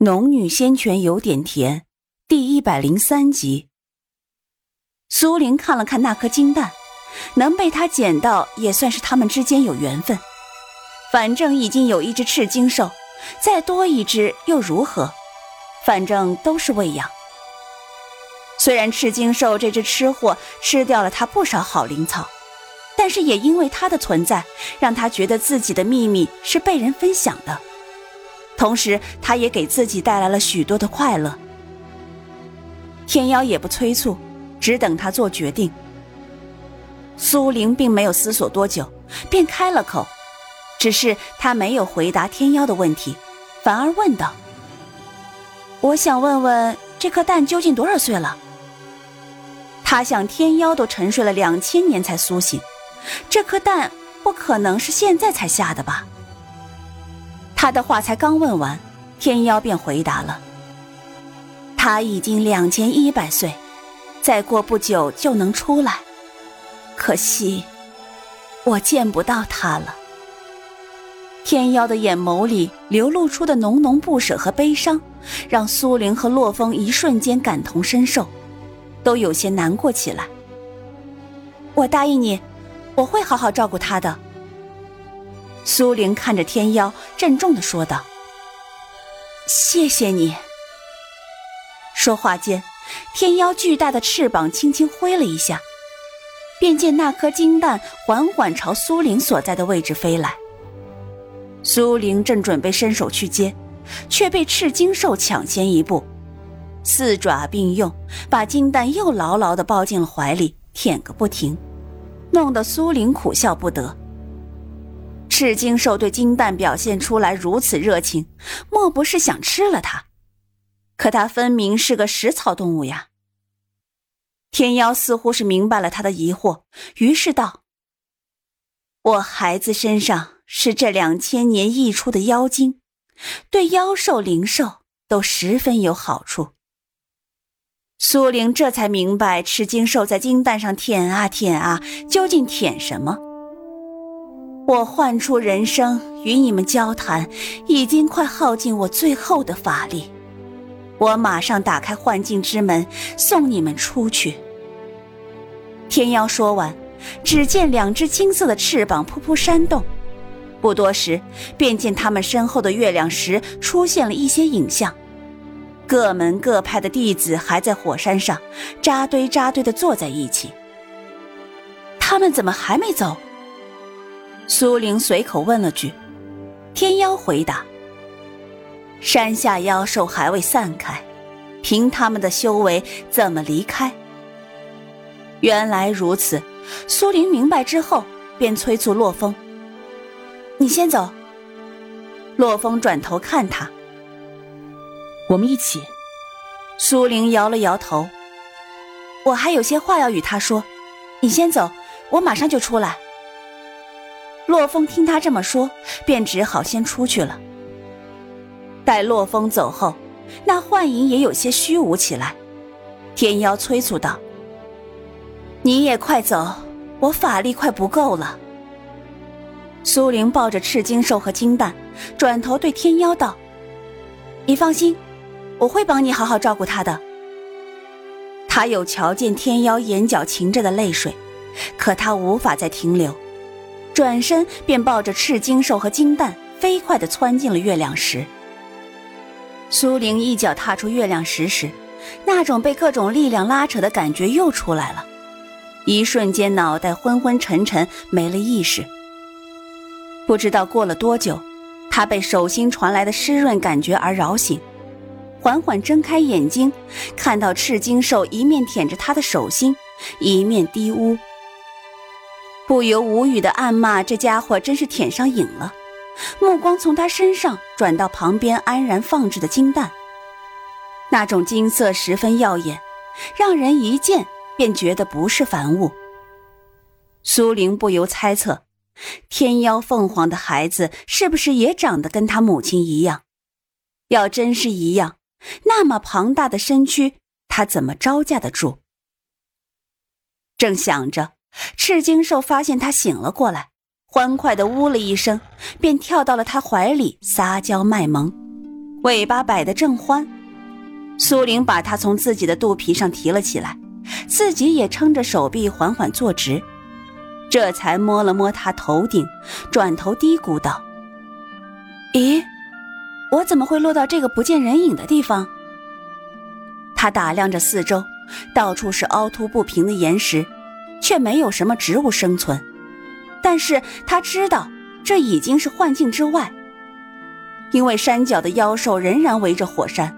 《农女仙泉有点甜》第一百零三集。苏玲看了看那颗金蛋，能被他捡到也算是他们之间有缘分。反正已经有一只赤金兽，再多一只又如何？反正都是喂养。虽然赤金兽这只吃货吃掉了他不少好灵草，但是也因为它的存在，让他觉得自己的秘密是被人分享的。同时，他也给自己带来了许多的快乐。天妖也不催促，只等他做决定。苏玲并没有思索多久，便开了口，只是他没有回答天妖的问题，反而问道：“我想问问，这颗蛋究竟多少岁了？”他想，天妖都沉睡了两千年才苏醒，这颗蛋不可能是现在才下的吧？他的话才刚问完，天妖便回答了：“他已经两千一百岁，再过不久就能出来。可惜，我见不到他了。”天妖的眼眸里流露出的浓浓不舍和悲伤，让苏玲和洛风一瞬间感同身受，都有些难过起来。我答应你，我会好好照顾他的。苏玲看着天妖，郑重的说道：“谢谢你。”说话间，天妖巨大的翅膀轻轻挥了一下，便见那颗金蛋缓缓朝苏玲所在的位置飞来。苏玲正准备伸手去接，却被赤金兽抢先一步，四爪并用，把金蛋又牢牢的抱进了怀里，舔个不停，弄得苏玲苦笑不得。赤金兽对金蛋表现出来如此热情，莫不是想吃了它？可它分明是个食草动物呀。天妖似乎是明白了他的疑惑，于是道：“我孩子身上是这两千年溢出的妖精，对妖兽灵兽都十分有好处。”苏玲这才明白，赤金兽在金蛋上舔啊舔啊，究竟舔什么？我唤出人生与你们交谈，已经快耗尽我最后的法力。我马上打开幻境之门，送你们出去。天妖说完，只见两只金色的翅膀噗噗扇动，不多时，便见他们身后的月亮石出现了一些影像。各门各派的弟子还在火山上扎堆扎堆的坐在一起。他们怎么还没走？苏玲随口问了句：“天妖回答，山下妖兽还未散开，凭他们的修为，怎么离开？”原来如此，苏玲明白之后，便催促洛风：“你先走。”洛风转头看他：“我们一起。”苏玲摇了摇头：“我还有些话要与他说，你先走，我马上就出来。”洛风听他这么说，便只好先出去了。待洛风走后，那幻影也有些虚无起来。天妖催促道：“你也快走，我法力快不够了。”苏玲抱着赤金兽和金蛋，转头对天妖道：“你放心，我会帮你好好照顾他的。”他有瞧见天妖眼角噙着的泪水，可他无法再停留。转身便抱着赤金兽和金蛋，飞快地窜进了月亮石。苏玲一脚踏出月亮石时，那种被各种力量拉扯的感觉又出来了，一瞬间脑袋昏昏沉沉，没了意识。不知道过了多久，他被手心传来的湿润感觉而扰醒，缓缓睁开眼睛，看到赤金兽一面舔着他的手心，一面低呜。不由无语的暗骂：“这家伙真是舔上瘾了。”目光从他身上转到旁边安然放置的金蛋，那种金色十分耀眼，让人一见便觉得不是凡物。苏玲不由猜测：天妖凤凰的孩子是不是也长得跟他母亲一样？要真是一样，那么庞大的身躯，他怎么招架得住？正想着。赤金兽发现他醒了过来，欢快的呜了一声，便跳到了他怀里撒娇卖萌。尾巴摆得正欢。苏玲把它从自己的肚皮上提了起来，自己也撑着手臂缓缓坐直，这才摸了摸他头顶，转头嘀咕道：“咦，我怎么会落到这个不见人影的地方？”他打量着四周，到处是凹凸不平的岩石，却没有什么植物生存。但是他知道，这已经是幻境之外，因为山脚的妖兽仍然围着火山。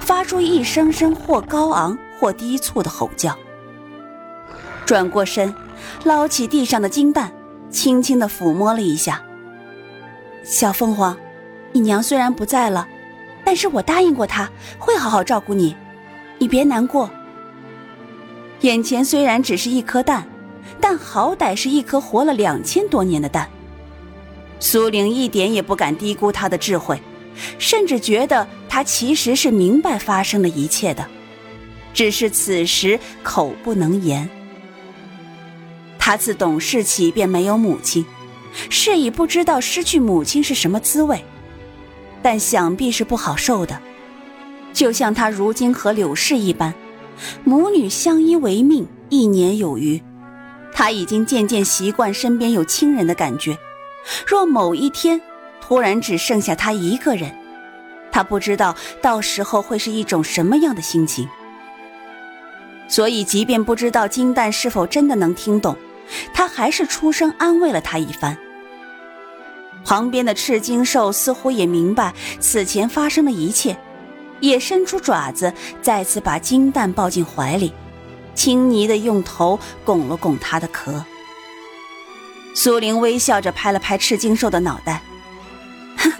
发出一声声或高昂或低促的吼叫。转过身，捞起地上的金蛋，轻轻地抚摸了一下。小凤凰，你娘虽然不在了，但是我答应过她会好好照顾你，你别难过。眼前虽然只是一颗蛋，但好歹是一颗活了两千多年的蛋。苏玲一点也不敢低估他的智慧。甚至觉得他其实是明白发生的一切的，只是此时口不能言。他自懂事起便没有母亲，是已不知道失去母亲是什么滋味，但想必是不好受的。就像他如今和柳氏一般，母女相依为命一年有余，他已经渐渐习惯身边有亲人的感觉。若某一天，突然只剩下他一个人，他不知道到时候会是一种什么样的心情。所以，即便不知道金蛋是否真的能听懂，他还是出声安慰了他一番。旁边的赤金兽似乎也明白此前发生的一切，也伸出爪子，再次把金蛋抱进怀里，轻昵的用头拱了拱他的壳。苏玲微笑着拍了拍赤金兽的脑袋。哼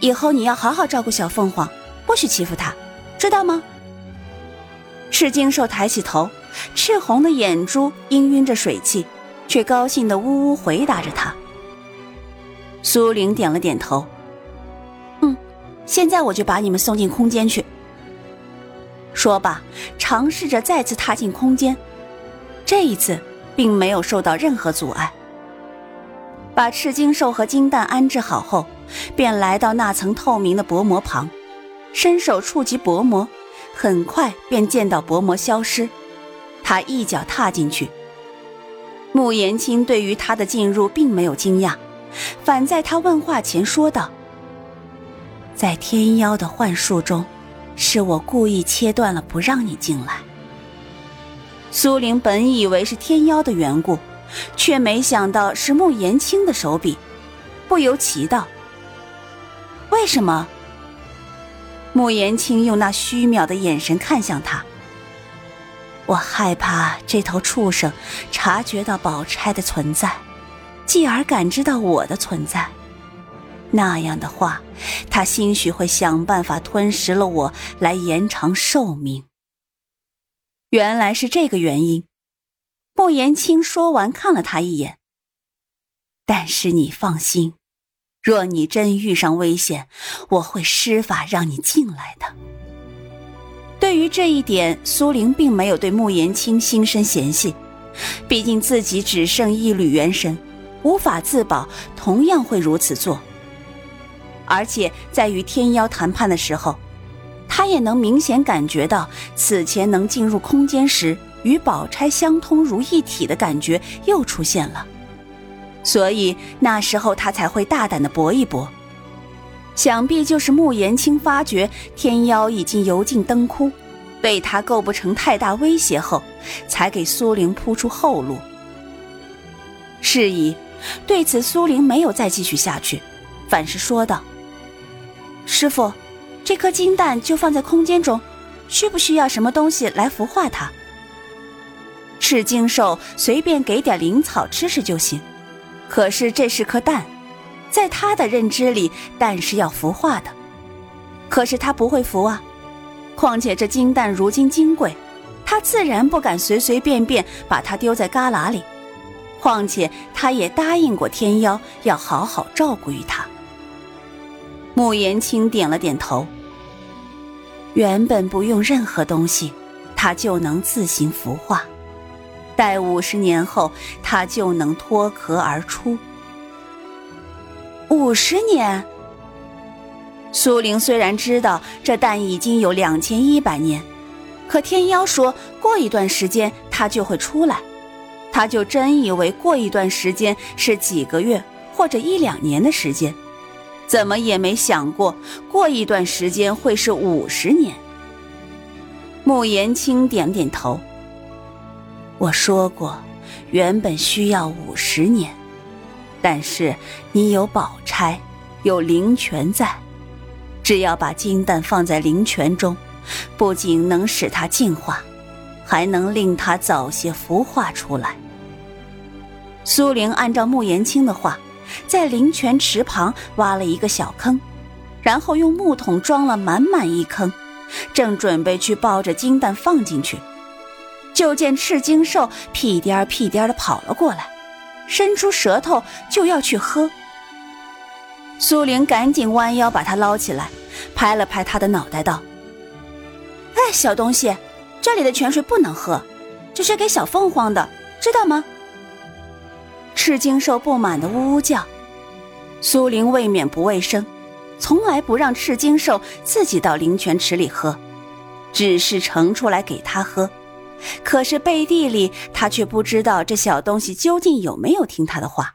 以后你要好好照顾小凤凰，不许欺负它，知道吗？赤金兽抬起头，赤红的眼珠氤氲着水汽，却高兴的呜呜回答着他。苏玲点了点头，嗯，现在我就把你们送进空间去。说罢，尝试着再次踏进空间，这一次并没有受到任何阻碍。把赤金兽和金蛋安置好后。便来到那层透明的薄膜旁，伸手触及薄膜，很快便见到薄膜消失。他一脚踏进去。穆言青对于他的进入并没有惊讶，反在他问话前说道：“在天妖的幻术中，是我故意切断了不让你进来。”苏玲本以为是天妖的缘故，却没想到是穆言青的手笔，不由奇道。为什么？穆言青用那虚渺的眼神看向他。我害怕这头畜生察觉到宝钗的存在，继而感知到我的存在。那样的话，他兴许会想办法吞食了我，来延长寿命。原来是这个原因。穆言青说完，看了他一眼。但是你放心。若你真遇上危险，我会施法让你进来的。对于这一点，苏玲并没有对穆言青心生嫌隙，毕竟自己只剩一缕元神，无法自保，同样会如此做。而且在与天妖谈判的时候，他也能明显感觉到此前能进入空间时与宝钗相通如一体的感觉又出现了。所以那时候他才会大胆的搏一搏，想必就是穆延青发觉天妖已经油尽灯枯，对他构不成太大威胁后，才给苏玲铺出后路。是以，对此苏玲没有再继续下去，反是说道：“师傅，这颗金蛋就放在空间中，需不需要什么东西来孵化它？赤金兽随便给点灵草吃吃就行。”可是这是颗蛋，在他的认知里，蛋是要孵化的。可是他不会孵啊！况且这金蛋如今金贵，他自然不敢随随便便把它丢在旮旯里。况且他也答应过天妖要好好照顾于他。穆言青点了点头。原本不用任何东西，它就能自行孵化。待五十年后，它就能脱壳而出。五十年，苏玲虽然知道这蛋已经有两千一百年，可天妖说过一段时间它就会出来，他就真以为过一段时间是几个月或者一两年的时间，怎么也没想过过一段时间会是五十年。穆言青点点头。我说过，原本需要五十年，但是你有宝钗，有灵泉在。只要把金蛋放在灵泉中，不仅能使它净化，还能令它早些孵化出来。苏玲按照穆言青的话，在灵泉池旁挖了一个小坑，然后用木桶装了满满一坑，正准备去抱着金蛋放进去，就见赤金兽屁颠儿屁颠儿的跑了过来，伸出舌头就要去喝。苏玲赶紧弯腰把它捞起来，拍了拍他的脑袋，道：“哎，小东西，这里的泉水不能喝，这是给小凤凰的，知道吗？”赤金兽不满的呜呜叫。苏玲未免不卫生，从来不让赤金兽自己到灵泉池里喝，只是盛出来给他喝。可是背地里，他却不知道这小东西究竟有没有听他的话。